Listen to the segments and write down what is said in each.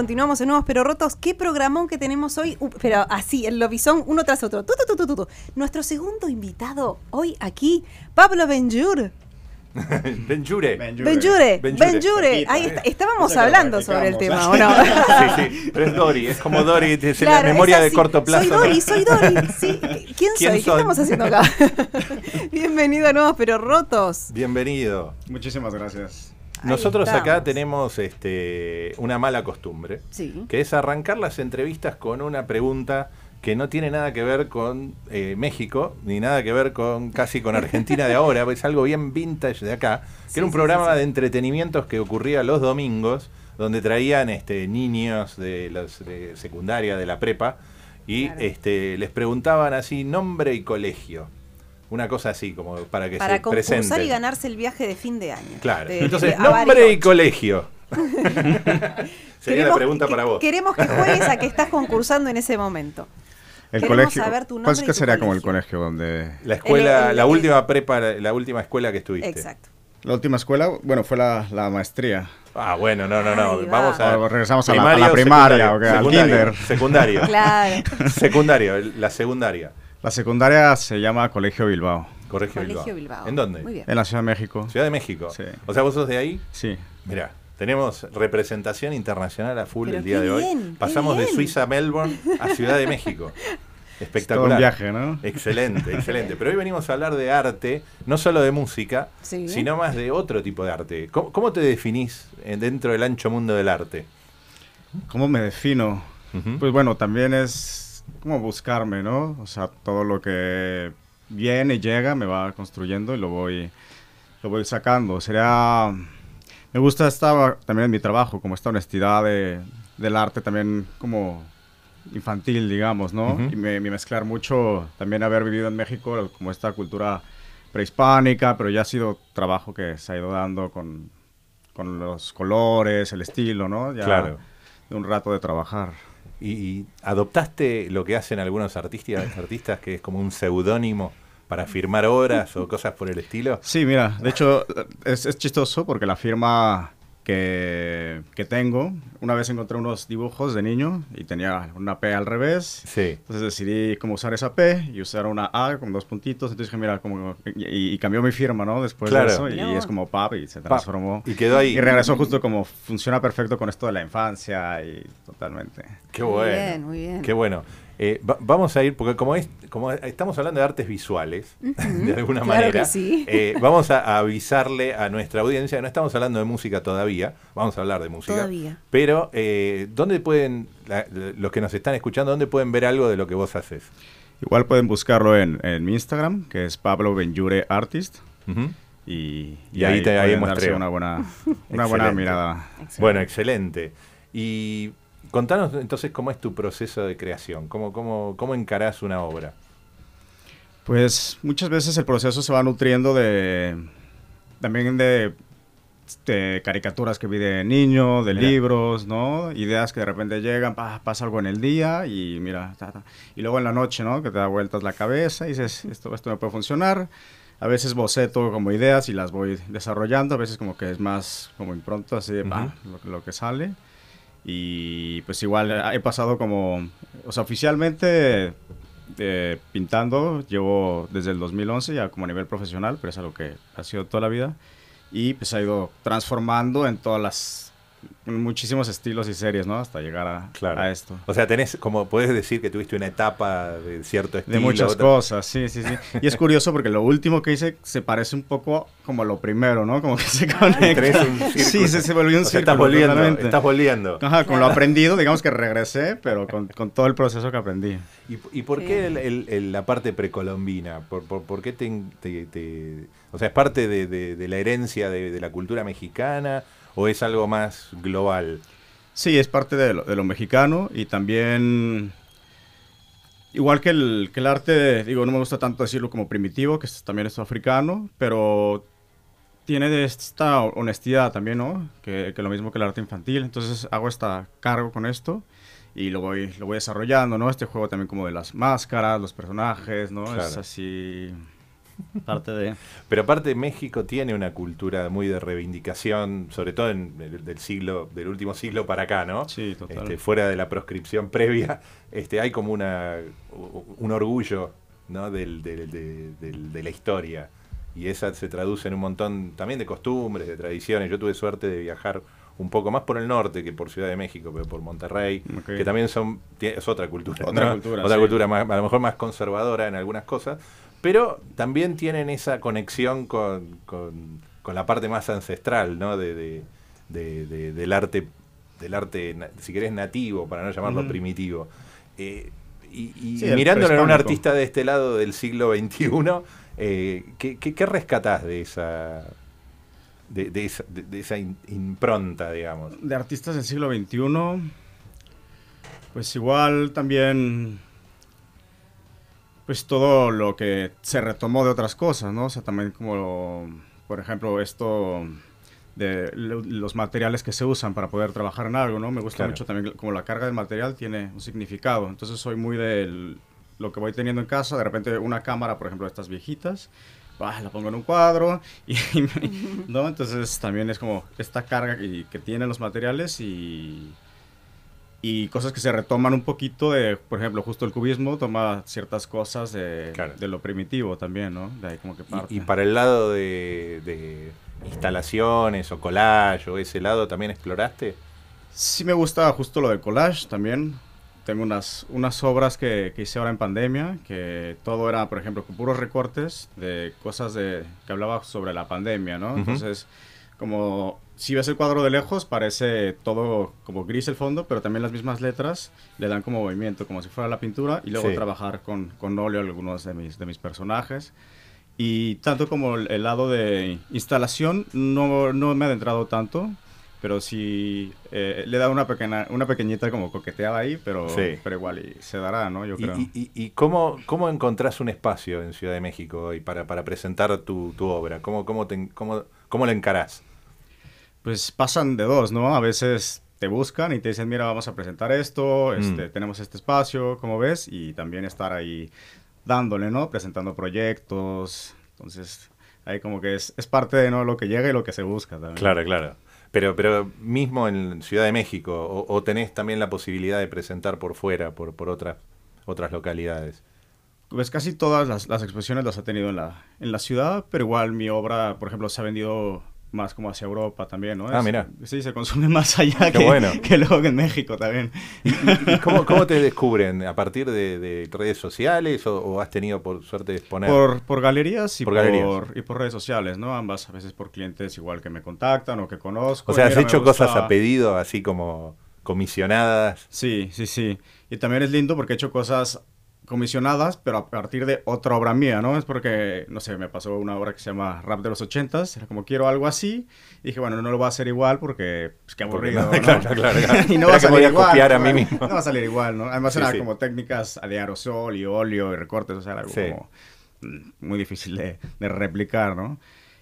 Continuamos en Nuevos Pero Rotos. ¿Qué programón que tenemos hoy? Uh, pero así, el lobizón, uno tras otro. Tu, tu, tu, tu, tu. Nuestro segundo invitado hoy aquí, Pablo Benjur. Benjure. Benjure, Benjure. Benjure. Ahí está- estábamos hablando sobre el tema, ¿o no? Sí, sí, pero es Dori, es como Dori, es Claro, la memoria es de corto plazo. Soy ¿no? Dori, soy Dori. Sí. ¿Quién, ¿Quién soy? ¿Qué soy? estamos haciendo acá? Bienvenido a Nuevos Pero Rotos. Bienvenido. Muchísimas gracias. Nosotros acá tenemos este, una mala costumbre, Sí. que es arrancar las entrevistas con una pregunta que no tiene nada que ver con eh, México, ni nada que ver con casi con Argentina de ahora, es algo bien vintage de acá, que Sí, era un sí, programa de entretenimientos que ocurría los domingos, donde traían este, niños de, de secundaria, de la prepa, y Claro. este, les preguntaban así nombre y colegio. Una cosa así, como para que Para se concursar presenten. y ganarse el viaje de fin de año. Claro. De- Entonces, de- a nombre y colegio. Sería la pregunta para vos. Queremos que juegues a que estás concursando en ese momento. El Queremos colegio. saber tu ¿Cuál nombre que sería como el colegio. donde. La escuela, El- el- la el- última prepa, la última escuela que estuviste. Exacto. La última escuela, bueno, fue la, la maestría. Ah, bueno, no, no, no. Va. Vamos a. Regresamos a la- a la primario, primaria, secundario, ok, al secundario, kinder. Secundario. Claro. secundario, la secundaria. La secundaria se llama Colegio Bilbao, Colegio, Colegio Bilbao. Bilbao. ¿En dónde? Muy bien. en la Ciudad de México. Ciudad de México. Sí. O sea, vos sos de ahí. Sí. Mirá, tenemos representación internacional a full Pero el día qué de hoy. bien, qué Pasamos de. Suiza a Melbourne a Ciudad de México. Todo Espectacular. un viaje, ¿no? Excelente, excelente. Pero hoy venimos a hablar de arte, no solo de música, Sí. sino más de otro tipo de arte. ¿Cómo, cómo te definís eh, dentro del ancho mundo del arte? ¿Cómo me defino? Pues bueno, también es como buscarme, ¿no? O sea, todo lo que viene y llega me va construyendo y lo voy, lo voy sacando. Sería... Me gusta esta, también en mi trabajo, como esta honestidad de- del arte también como infantil, digamos, ¿no? Ujú. Y me, me mezclar mucho también haber vivido en México como esta cultura prehispánica, pero ya ha sido trabajo que se ha ido dando con, con los colores, el estilo, ¿no? Ya Claro. de un rato de trabajar. ¿Y, adoptaste lo que hacen algunos artistas, artistas que es como un seudónimo para firmar obras o cosas por el estilo? Sí, mira, de hecho es, es chistoso porque la firma que, que tengo, una vez encontré unos dibujos de niño y tenía una P al revés. Sí. Entonces decidí cómo usar esa P y usar una A con dos puntitos. Entonces dije, mira, como... Y, y cambió mi firma, ¿no? Después Claro. de eso. Y es como PAP y se transformó. Y quedó ahí. Y regresó justo como funciona perfecto con esto de la infancia y totalmente. Qué Muy bueno. bien, muy bien. Qué bueno. Eh, va- vamos a ir, porque como, es, como estamos hablando de artes visuales, de alguna Claro manera, sí. eh, vamos a, a avisarle a nuestra audiencia, no estamos hablando de música todavía, vamos a hablar de música. Todavía. Pero, eh, ¿dónde pueden, la- los que nos están escuchando, dónde pueden ver algo de lo que vos haces? Igual pueden buscarlo en, en mi Instagram, que es Pablo Benjure Artist. Ujú. Y, Y ahí te- ahí pueden muestreo. darse una buena, una buena mirada. Excelente. Bueno, excelente. Y contanos entonces cómo es tu proceso de creación, cómo, cómo, cómo encarás una obra. Pues muchas veces el proceso se va nutriendo de también de, de caricaturas que vi de niño, de Mira. libros, ¿no? Ideas que de repente llegan, pa- pasa algo en el día y mira, ta, ta. y luego en la noche, ¿no? Que te da vueltas la cabeza y dices, esto, esto me puede funcionar. A veces boceto como ideas y las voy desarrollando, a veces como que es más como impronto, así de pa, lo, lo que sale. Y pues igual eh, he pasado como, o sea, oficialmente eh, pintando, llevo desde el 2011 ya como a nivel profesional, pero es algo que ha sido toda la vida. Y pues ha ido transformando en todas las, muchísimos estilos y series, ¿no? Hasta llegar a, Claro. a esto. O sea, tenés, como puedes decir que tuviste una etapa de cierto estilo. De muchas otra- cosas, sí, sí, sí. Y es curioso porque lo último que hice se parece un poco como a lo primero, ¿no? Como que se Tenés conecta. un. Sí, se, se volvió un O sea, círculo. estás volviendo, totalmente. estás volviendo. Ajá, con lo aprendido, digamos que regresé, pero con, con todo el proceso que aprendí. ¿Y, y por qué el- el- el- la parte precolombina? ¿Por, por, por qué te, te- te- O sea, ¿es parte de, de- de la herencia de, de la cultura mexicana o es algo más global? Sí, es parte de lo, de lo mexicano y también, igual que el, que el arte, digo, no me gusta tanto decirlo como primitivo, que es- también es africano, pero tiene esta honestidad también, ¿no? Que, que lo mismo que el arte infantil. Entonces hago esta cargo con esto y lo voy, lo voy desarrollando, ¿no? Este juego también como de las máscaras, los personajes, ¿no? Es Claro. así parte de... Pero aparte México tiene una cultura muy de reivindicación, sobre todo en el, del siglo, del último siglo para acá, ¿no? Sí, total. Este, fuera de la proscripción previa, este, hay como una un orgullo ¿no? del, del- de, del- de la historia. Y esa se traduce en un montón también de costumbres, de tradiciones. Yo tuve suerte de viajar un poco más por el norte que por Ciudad de México, pero por Monterrey, Ok. que también son es otra cultura. Otra ¿no? cultura, Otra sí. cultura más, a lo mejor más conservadora en algunas cosas, pero también tienen esa conexión con, con- con la parte más ancestral, ¿no? De, de- de- de- del arte, del arte, si querés, nativo, para no llamarlo primitivo. Eh, y y Sí, el mirándolo en un artista de este lado del siglo XXI, eh, ¿qué, qué, qué rescatás de esa, de, de esa, de- de esa in- impronta, digamos? de artistas del siglo XXI, pues igual también, pues todo lo que se retomó de otras cosas, ¿no? O sea, también como, por ejemplo, esto de lo- los materiales que se usan para poder trabajar en algo, ¿no? Me gusta Claro. mucho también como la carga del material tiene un significado. Entonces soy muy de lo que voy teniendo en casa, de repente una cámara, por ejemplo, de estas viejitas, bah, la pongo en un cuadro y, me- ¿no? Entonces también es como esta carga y- que tienen los materiales y y cosas que se retoman un poquito de, por ejemplo, justo el cubismo toma ciertas cosas de, Claro. de lo primitivo también, ¿no? De ahí como que parte. Y, y para el lado de, de instalaciones o collage o ese lado también exploraste. Sí me gusta justo lo del collage también. Tengo unas, unas obras que, que hice ahora en pandemia, que todo era, por ejemplo, con puros recortes de cosas de, que hablaba sobre la pandemia, ¿no? Entonces, como si ves el cuadro de lejos, parece todo como gris el fondo, pero también las mismas letras le dan como movimiento, como si fuera la pintura, y luego Sí. trabajar con, con óleo algunos de mis, de mis personajes. Y tanto como el, el lado de instalación, no, no me he adentrado tanto, pero sí eh, le da una pequeña, una pequeñita como coqueteada ahí, pero, Sí. pero igual y se dará, ¿no? Yo ¿Y, creo. y- y- y cómo, cómo encontrás un espacio en Ciudad de México hoy para, para presentar tu, tu obra? ¿Cómo, cómo, te, cómo, ¿Cómo la encarás? Pues pasan de dos, ¿no? A veces te buscan y te dicen, mira, vamos a presentar esto, este, Mm. tenemos este espacio, como ves, y también estar ahí dándole, ¿no? Presentando proyectos. Entonces, ahí como que es, es parte de ¿no? lo que llega y lo que se busca también. Claro, claro. Pero, pero mismo en Ciudad de México, o, o tenés también la posibilidad de presentar por fuera, por, por otras, otras localidades. Pues casi todas las, las exposiciones las he tenido en la, en la ciudad, pero igual mi obra, por ejemplo, se ha vendido más como hacia Europa también, ¿no? Ah, mira. Sí, se consume más allá que, bueno. que luego en México también. ¿Y cómo, cómo te descubren? ¿A partir de, de redes sociales o, o has tenido por suerte de exponer? Por, por galerías y Por por, galerías. y por redes sociales, ¿no? Ambas, a veces por clientes igual que me contactan o que conozco. o sea, has mira, hecho cosas a pedido, así como comisionadas. Sí, sí, sí. Y también es lindo porque he hecho cosas comisionadas, pero a partir de otra obra mía, ¿no? Es porque, no sé, me pasó una obra que se llama Rap de los ochentas, era como quiero algo así, y dije, bueno, no lo voy a hacer igual porque, pues qué Porque aburrido, no, ¿no? claro, claro, claro. y no va a salir igual. copiar a mí mismo. No va a salir igual, ¿no? Además Sí, era sí. como técnicas de aerosol y óleo y recortes, o sea, era algo Sí. como mm, muy difícil de, de replicar, ¿no?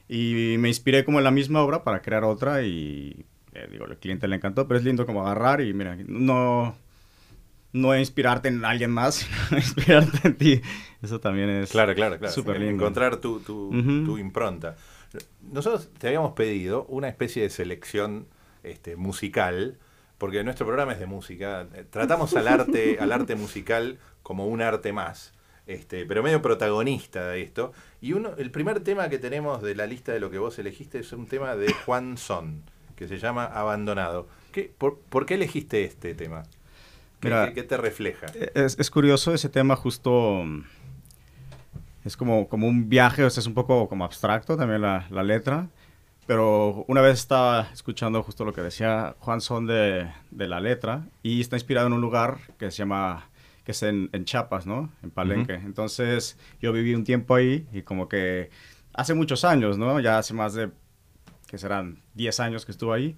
Y me inspiré como en la misma obra para crear otra y, eh, digo, al cliente le encantó, pero es lindo como agarrar y, mira, no no inspirarte en alguien más, sino inspirarte en ti. Eso también es Claro, claro, claro. súper lindo. Encontrar tu, tu, impronta. Nosotros te habíamos pedido una especie de selección este, musical, porque nuestro programa es de música. Tratamos al arte, al arte musical como un arte más, este, pero medio protagonista de esto. Y uno, el primer tema que tenemos de la lista de lo que vos elegiste es un tema de Juan Son, que se llama Abandonado. ¿Qué, por, por qué elegiste este tema? ¿Qué, Mira, qué- qué te refleja? Es, es curioso ese tema justo... Es como, como un viaje, o sea, es un poco como abstracto también la, la letra. Pero una vez estaba escuchando justo lo que decía Juan Son de, de la letra y está inspirado en un lugar que se llama, que es en, en Chiapas, ¿no? En Palenque. Entonces yo viví un tiempo ahí y como que hace muchos años, ¿no? Ya hace más de, que serán 10 años que estuve ahí.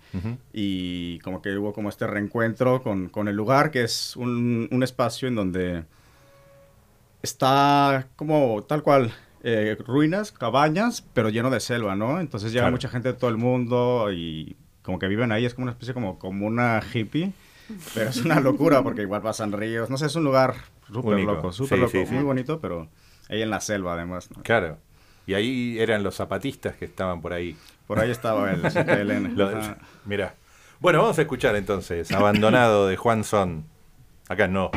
Y como que hubo como este reencuentro con, con el lugar, que es un, un espacio en donde está como tal cual, eh, ruinas, cabañas, pero lleno de selva, ¿no? Entonces llega Claro. mucha gente de todo el mundo y como que viven ahí, es como una especie como, como una hippie. Pero es una locura porque igual pasan ríos. No sé, es un lugar súper loco, súper Sí, loco, sí, sí. muy bonito, pero ahí en la selva además. ¿no? Claro. Y ahí eran los zapatistas que estaban por ahí. Por ahí estaba el CTLN. Lo-. Bueno, vamos a escuchar entonces Abandonado de Juan Son. Acá no.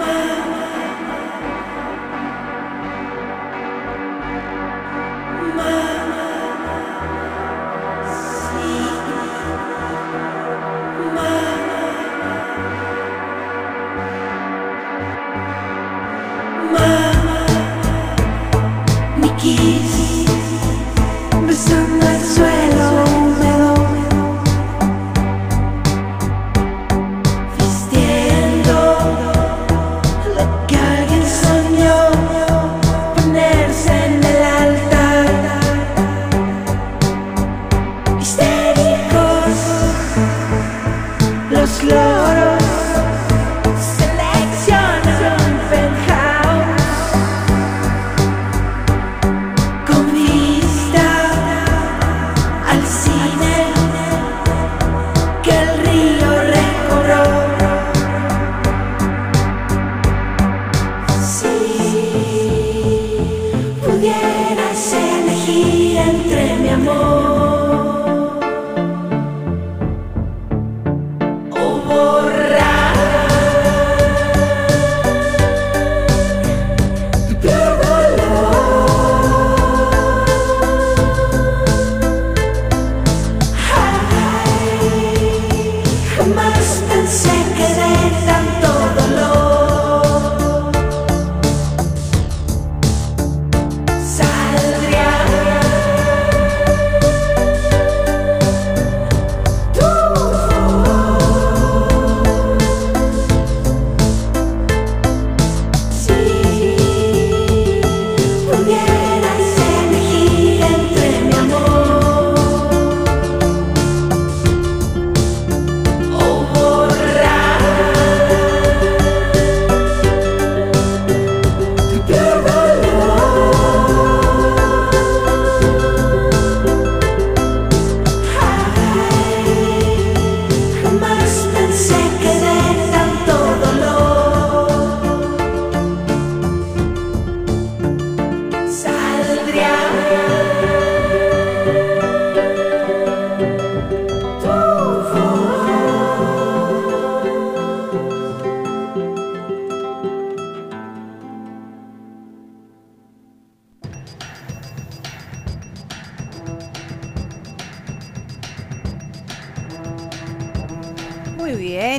my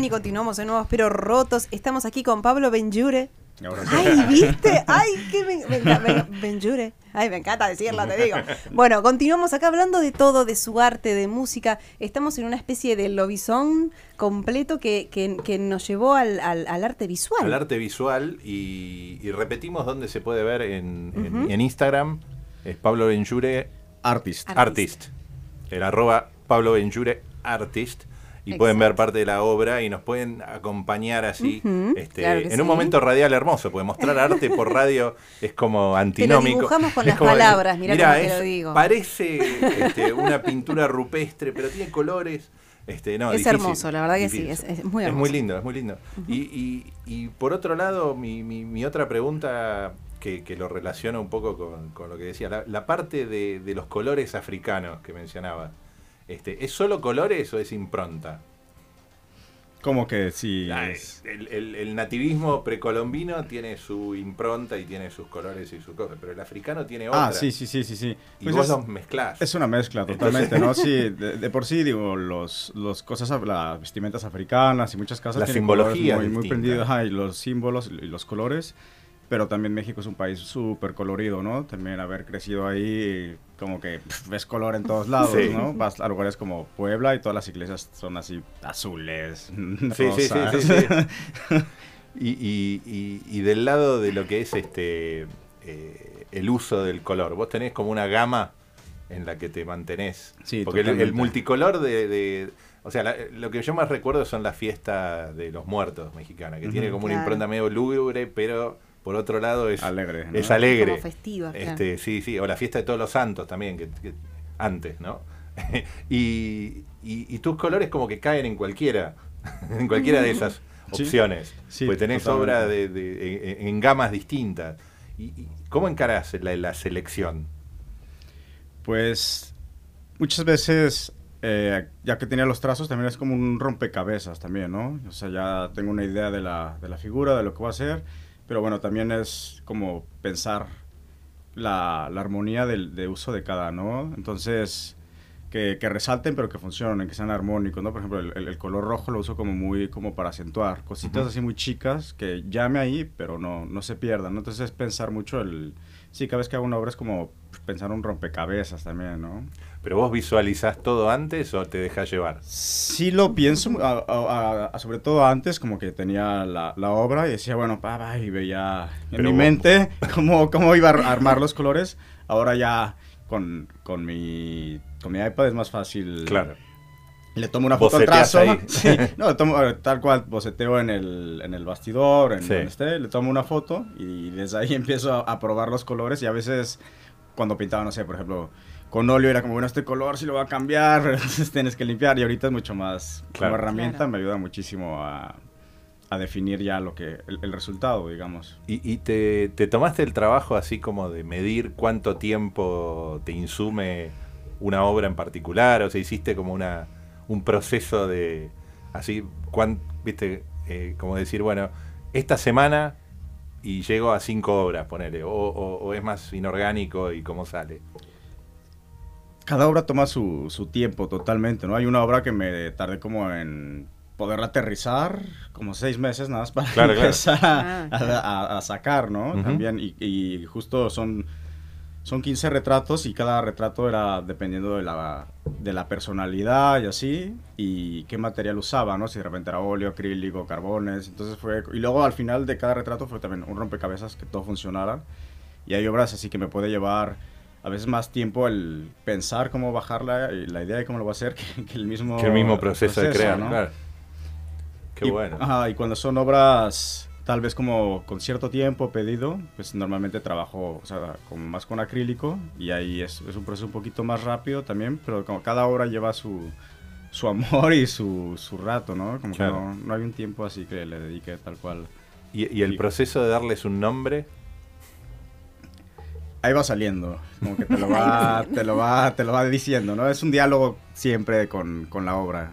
continuamos en Nuevos Pero Rotos. Estamos aquí con Pablo Benjure. Ay, ¿viste? Ay, qué me, me Benjure. Ay, me encanta decirlo, te digo. Bueno, continuamos acá hablando de todo, de su arte, de música. Estamos en una especie de lobizón completo que, que- que nos llevó al, al- al arte visual. Al arte visual y, y repetimos dónde se puede ver en, en- Ujú. en Instagram. Es Pablo Benjure Artist. Artist. Artist. El arroba Pablo Benjure Artist. Y Exacto. pueden ver parte de la obra y nos pueden acompañar así este, claro en sí. un momento radial hermoso, porque mostrar arte por radio es como antinómico. dibujamos con Es las como- palabras, mirá te es- lo digo. Parece este, una pintura rupestre, pero tiene colores. Este, no, Es difícil, hermoso, la verdad que sí, es- es muy Es hermoso. muy lindo, es muy lindo. y, y- y por otro lado, mi, mi- mi otra pregunta que, que lo relaciona un poco con, con lo que decía, la, la parte de, de los colores africanos que mencionaba. Este, ¿Es solo colores o es impronta? Como que sí. Ah, es- el, el- el nativismo precolombino tiene su impronta y tiene sus colores y sus cosas, pero el africano tiene otra. Ah, sí, sí, sí, sí, sí. Y Pues vos es, los mezclás. es una mezcla totalmente, ¿no? Sí, de, de por sí, digo, los, los cosas, las vestimentas africanas y muchas casas La tienen simbología muy, muy ajá, y los símbolos y los colores, pero también México es un país súper colorido, ¿no? También haber crecido ahí, como que ves color en todos lados, Sí. ¿no? Vas a lugares como Puebla y todas las iglesias son así azules, Sí, sí, sí, rosas. sí, sí. Y, y- y- y del lado de lo que es este eh, el uso del color, vos tenés como una gama en la que te mantenés. Sí, Porque el, multicolor de, de- o sea, la- lo que yo más recuerdo son las fiestas de los muertos mexicanas, que tiene como una Claro. impronta medio lúgubre, pero por otro lado es Alegre, ¿no? Es alegre. Como festiva, claro. Este, sí, sí, o la fiesta de todos los santos también, que, que- antes, ¿no? y, y- y tus colores como que caen en cualquiera, en cualquiera de esas Sí. opciones. Sí, pues tenés totalmente. obra de, de- en, en gamas distintas. ¿Y, y cómo encarás la, la selección? Pues muchas veces, eh, ya que tenía los trazos, también es como un rompecabezas también, ¿no? O sea, ya tengo una idea de la, de la figura, de lo que voy a hacer, pero bueno, también es como pensar la, la armonía del de uso de cada, ¿no? Entonces, que, que resalten, pero que funcionen, que sean armónicos, ¿no? Por ejemplo, el, el- color rojo lo uso como muy, como para acentuar, cositas Ujú. así muy chicas que llame ahí, pero no, no se pierdan, ¿no? Entonces es pensar mucho el... Sí, cada vez que hago una obra es como pensar un rompecabezas también, ¿no? ¿Pero vos visualizás todo antes o te dejas llevar? Sí lo pienso, a- a- a- sobre todo antes, como que tenía la, la obra y decía, bueno, pa, pa, y veía en Pero mi vos- mente cómo, cómo iba a ar- armar los colores. Ahora ya con, con, mi, con mi iPad es más fácil. Claro. Le tomo una foto al trazo. ahí. Sí, no, le tomo tal cual, boceteo en el, en el bastidor, en Sí. donde esté, le tomo una foto y desde ahí empiezo a, a probar los colores y a veces cuando pintaba, no sé, por ejemplo, con óleo era como, bueno, este color sí lo va a cambiar, pero entonces tienes que limpiar y ahorita es mucho más, Claro. como herramienta Claro. me ayuda muchísimo a, a definir ya lo que, el, el resultado, digamos. ¿Y, y te, te tomaste el trabajo así como de medir cuánto tiempo te insume una obra en particular? O sea, hiciste como una un proceso de así, cuán, viste, Eh, como decir, bueno, esta semana y llego a cinco obras, ponele, o, o- o es más inorgánico y cómo sale. Cada obra toma su, su tiempo totalmente, ¿no? Hay una obra que me tardé como en poder aterrizar, como seis meses nada más para Claro, empezar a, a- a sacar, ¿no? También, y, y justo son, son 15 retratos y cada retrato era dependiendo de la, de la personalidad y así, y qué material usaba, ¿no? Si de repente era óleo, acrílico, carbones, entonces fue... Y luego al final de cada retrato fue también un rompecabezas que todo funcionara, y hay obras así que me puede llevar a veces más tiempo el pensar cómo bajarla y la idea de cómo lo va a hacer que, que el mismo que el mismo proceso, de crear, ¿no? claro. Qué y, bueno. ajá, y cuando son obras tal vez como con cierto tiempo pedido, pues normalmente trabajo o sea, como más con acrílico y ahí es, es un proceso un poquito más rápido también, pero como cada obra lleva su, su amor y su, su rato, ¿no? Como Claro. que no, no hay un tiempo así que le dedique tal cual. ¿Y, y el proceso de darles un nombre? Ahí va saliendo, como que te lo va, te lo va, te lo va diciendo, ¿no? Es un diálogo siempre con, con la obra,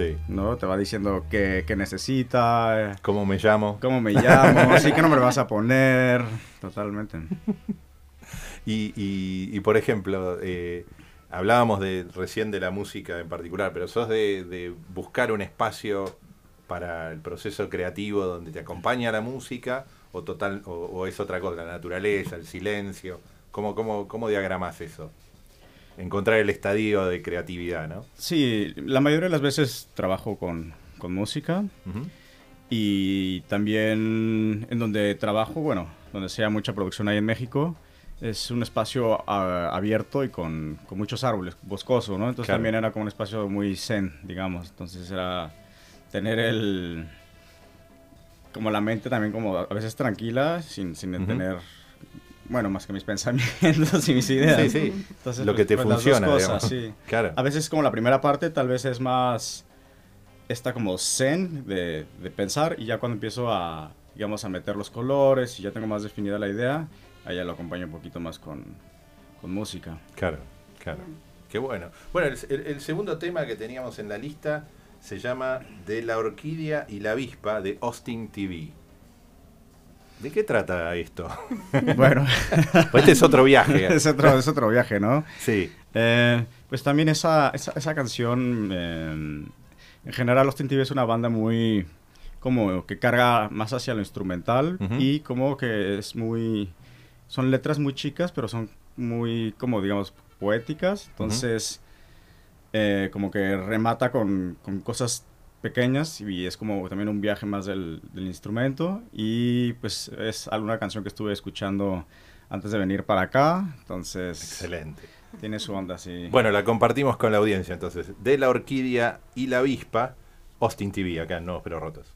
Sí. ¿no? Te va diciendo qué, qué necesita, ¿Cómo me llamo? cómo me llamo, así que no me lo vas a poner, totalmente. Y, y- y, por ejemplo, eh, hablábamos de recién de la música en particular, pero sos de, de buscar un espacio para el proceso creativo donde te acompaña la música o total o, es otra cosa, la naturaleza, el silencio? ¿Cómo, cómo, cómo diagramas eso? Encontrar el estadio de creatividad, ¿no? Sí, la mayoría de las veces trabajo con, con música y también en donde trabajo, bueno, donde sea mucha producción ahí en México, es un espacio abierto y con, con, muchos árboles, boscoso, ¿no? Entonces también era como un espacio muy zen, digamos. Entonces era tener el... como la mente también como a veces tranquila, sin, sin tener... Bueno, más que mis pensamientos y mis ideas. Sí, sí. Entonces, Lo que te pues, funciona, cosas, sí. Claro. A veces como la primera parte tal vez es más... Esta como zen de, de pensar y ya cuando empiezo a, digamos, a meter los colores y ya tengo más definida la idea, allá lo acompaño un poquito más con, con música. Claro, claro. Qué bueno. Bueno, el, segundo tema que teníamos en la lista se llama De la orquídea y la avispa de Austin TV. ¿De qué trata esto? Bueno, pues este es otro viaje. es, otro, es otro viaje, ¿no? Sí. Eh, pues también esa, esa, esa canción, eh, en general Austin TV es una banda muy, como que carga más hacia lo instrumental y como que es muy son letras muy chicas, pero son muy, como digamos, poéticas. Entonces, eh, como que remata con, con, cosas pequeñas y es como también un viaje más del, del, instrumento. Y pues es alguna canción que estuve escuchando antes de venir para acá. Entonces... Excelente. Tiene su onda, sí. Bueno, la compartimos con la audiencia entonces. De la orquídea y la avispa, Austin TV, acá en Nuevos Pero Rotos.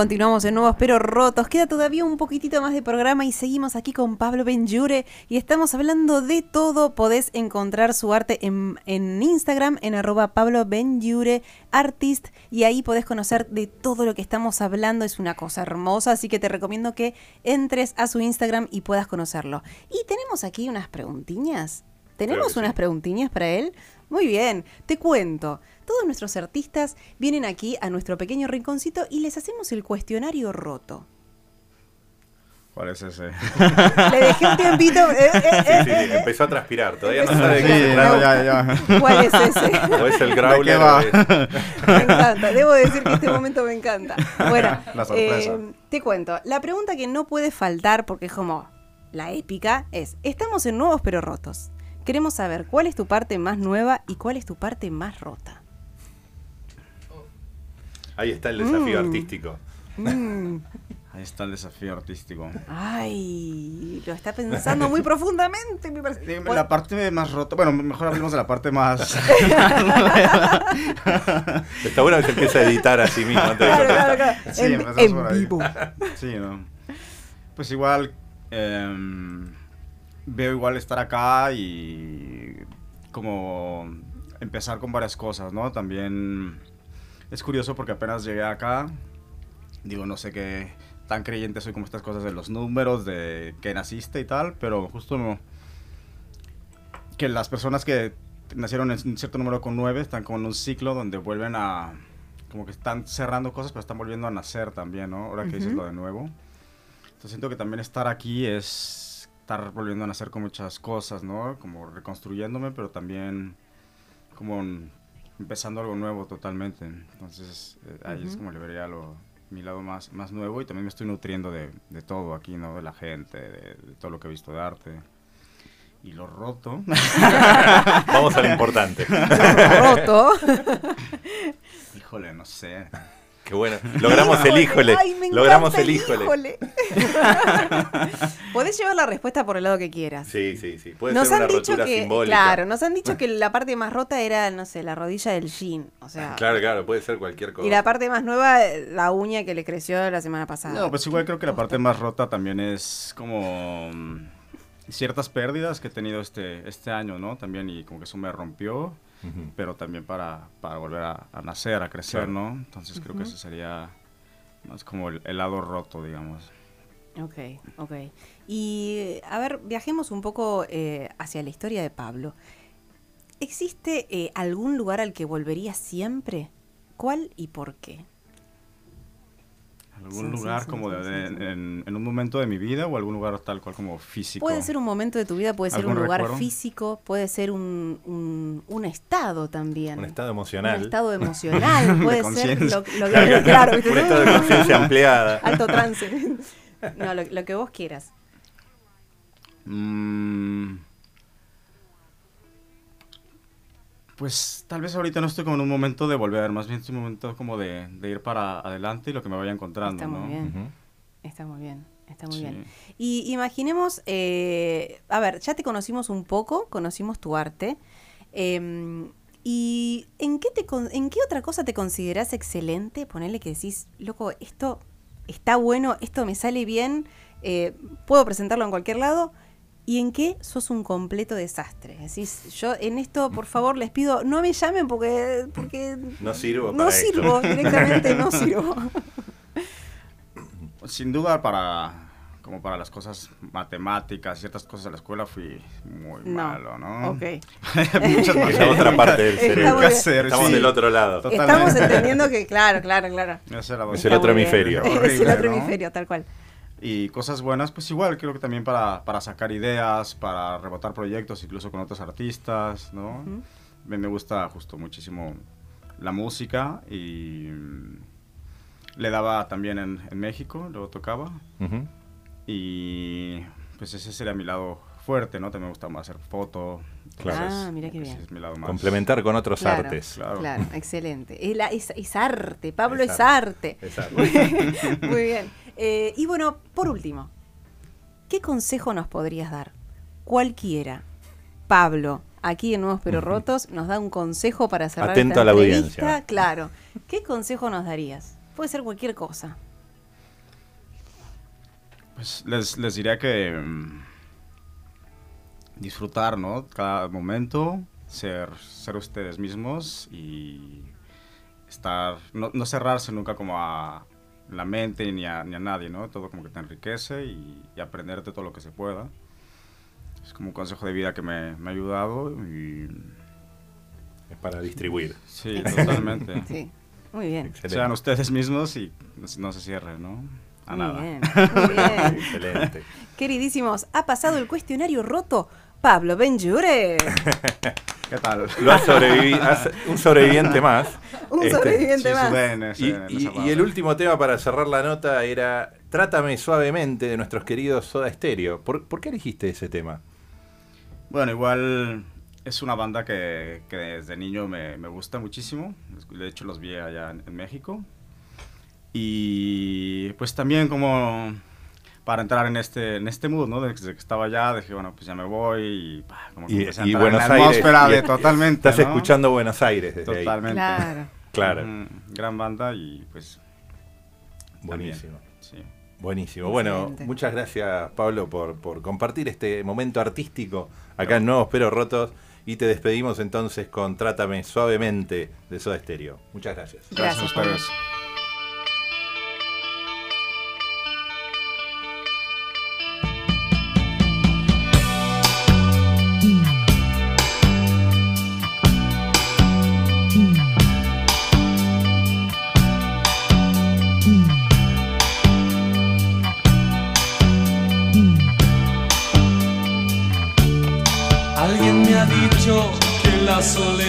Continuamos en Nuevos Pero Rotos. Queda todavía un poquitito más de programa y seguimos aquí con Pablo Benjure y estamos hablando de todo. Podés encontrar su arte en, en Instagram, en arroba Pablo Benjure Artist, y ahí podés conocer de todo lo que estamos hablando. Es una cosa hermosa, así que te recomiendo que entres a su Instagram y puedas conocerlo. Y tenemos aquí unas preguntiñas. ¿Tenemos Claro unas sí. preguntiñas para él? Muy bien, te cuento. Todos nuestros artistas vienen aquí a nuestro pequeño rinconcito y les hacemos el cuestionario roto. ¿Cuál es ese? Le dejé un tiempito. eh, eh, Sí, eh, sí, eh, empezó a transpirar. Todavía no sabe de qué se no, trata. ya, ya. ¿Cuál es ese? O es el ¿De growler. Me encanta, debo decir que este momento me encanta. Bueno, La sorpresa. eh, te cuento. La pregunta que no puede faltar, porque es como la épica, es: Estamos en nuevos pero rotos. Queremos saber cuál es tu parte más nueva y cuál es tu parte más rota. Ahí está el desafío Mm. artístico. Mm, Ahí está el desafío artístico. ay, lo está pensando muy profundamente. me parece. Dígame, Bueno, La parte más rota, bueno, mejor hablemos de la parte más... Está bueno que se empiece a editar a sí mismo antes claro, contestar. claro, claro. Sí, en, empezamos en por ahí. vivo. Sí, ¿no? Pues igual, em, veo igual estar acá y como empezar con varias cosas, ¿no? También es curioso porque apenas llegué acá, digo, no sé qué tan creyente soy como estas cosas de los números, de que naciste y tal, pero justo no, que las personas que nacieron en un cierto número con nueve están como en un ciclo donde vuelven a, como que están cerrando cosas, pero están volviendo a nacer también, ¿no? Ahora que dices Ujú. lo de nuevo. Entonces siento que también estar aquí es estar volviendo a nacer con muchas cosas, ¿no? Como reconstruyéndome, pero también como empezando algo nuevo totalmente. Entonces eh, ahí es como le vería lo, mi lado más, más nuevo y también me estoy nutriendo de, de todo aquí, ¿no? De la gente, de, de todo lo que he visto de arte. Y lo roto. Vamos a lo importante. Roto. Híjole, no sé. Qué bueno. Logramos el híjole. Ay, me Logramos encanta el híjole. Podés llevar la respuesta por el lado que quieras. Sí, sí, sí. Puede nos ser una han dicho rotura que, simbólica. claro, nos han dicho que la parte más rota era, no sé, la rodilla del jean, o sea, Claro, claro, puede ser cualquier cosa. y la parte más nueva, la uña que le creció la semana pasada. No, pues igual creo que la parte más rota también es como mm, ciertas pérdidas que he tenido este, este año, ¿no? También y como que eso me rompió, Pero también para, para volver a, a nacer, a crecer, Claro. ¿no? Entonces creo que ese sería más como el, el lado roto, digamos. Ok, ok. Y a ver, viajemos un poco eh, hacia la historia de Pablo. ¿Existe eh, algún lugar al que volvería siempre? ¿Cuál y por qué? ¿Algún Sí, lugar sí, como sí, de- sí, de- sí. En, en un momento de mi vida o algún lugar tal cual como físico? Puede ser un momento de tu vida, puede ser un ¿Algún lugar recuerdo? físico, puede ser un, un, un estado también. Un estado emocional. Un estado emocional, De puede ser lo, lo que, claro. Un estado de conciencia ampliada. Alto trance. No, lo, lo que vos quieras. Mm, Pues tal vez ahorita no estoy como en un momento de volver, más bien estoy en un momento como de, de ir para adelante y lo que me vaya encontrando, Está muy ¿no? bien. Ujú. Está muy bien, está muy Sí. bien. Y imaginemos, eh, a ver, ya te conocimos un poco, conocimos tu arte. eh, ¿Y en qué, te, con- en qué otra cosa te considerás excelente? Ponerle que decís, loco, esto está bueno, esto me sale bien, eh, puedo presentarlo en cualquier lado. ¿Y en qué sos un completo desastre? Decís, yo en esto, por favor, les pido, no me llamen porque, porque No sirvo no para sirvo, esto. directamente no sirvo. Sin duda para como para las cosas matemáticas, ciertas cosas de la escuela fui muy No. malo, ¿no? Ok. Muchas Es materias. la otra parte del cerebro. hacer, Estamos sí. del otro lado. Totalmente. Estamos entendiendo que, claro, claro, claro. Es el otro hemisferio. es el Horrible, otro ¿no? hemisferio, tal cual. Y cosas buenas, pues igual, creo que también para, para sacar ideas, para rebotar proyectos, incluso con otros artistas, ¿no? Ujú. Me, me gusta justo muchísimo la música y mm, le daba también en, en México, luego tocaba. Y pues ese sería mi lado fuerte, ¿no? También me gusta más hacer foto. Claro. Ah, mira qué bien. es mi lado más... Complementar con otros Claro, artes. Claro. Claro, excelente. Es, la- es- es arte, Pablo es, Es arte. Exacto. Muy bien. Muy bien. Eh, y bueno, por último, ¿qué consejo nos podrías dar? Cualquiera. Pablo, aquí en Nuevos Pero. Rotos, nos da un consejo para cerrar Atento esta a la entrevista. audiencia. Claro. ¿Qué consejo nos darías? Puede ser cualquier cosa. Pues les, les diría que mm, disfrutar, ¿no? Cada momento, ser, ser ustedes mismos y estar, no, no cerrarse nunca como a la mente ni a, ni a nadie, ¿no? Todo como que te enriquece y, y aprenderte todo lo que se pueda. Es como un consejo de vida que me, me ha ayudado y Es para distribuir. sí, totalmente. Sí, muy bien. Excelente. Sean ustedes mismos y no, se- no se cierren, ¿no? A Muy nada. bien, muy bien. Excelente. Queridísimos, ha pasado el cuestionario roto Pablo Benjure. ¿Qué tal? Lo has sobrevivido, has- un sobreviviente más. Un Este, sobreviviente Sí, más. Y, el último tema para cerrar la nota era Trátame suavemente de nuestros queridos Soda Stereo. ¿Por, por qué elegiste ese tema? Bueno, igual es una banda que, que desde niño me, me gusta muchísimo. De hecho, los vi allá en, en México. Y pues también como para entrar en este, en este mood, ¿no? Desde que estaba allá, dije, bueno, pues ya me voy y pa, como que Y, empecé a entrar en la atmósfera de totalmente, Estás ¿no? escuchando Buenos Aires desde ahí. Totalmente. Claro. Claro. Mm, gran banda y pues... Buenísimo. también, sí. Buenísimo. Bueno, muchas gracias Pablo por, por compartir este momento artístico acá en Nuevos Pero Rotos. Y te despedimos entonces con Trátame suavemente de Soda Stereo. Muchas gracias. Gracias, Gracias, a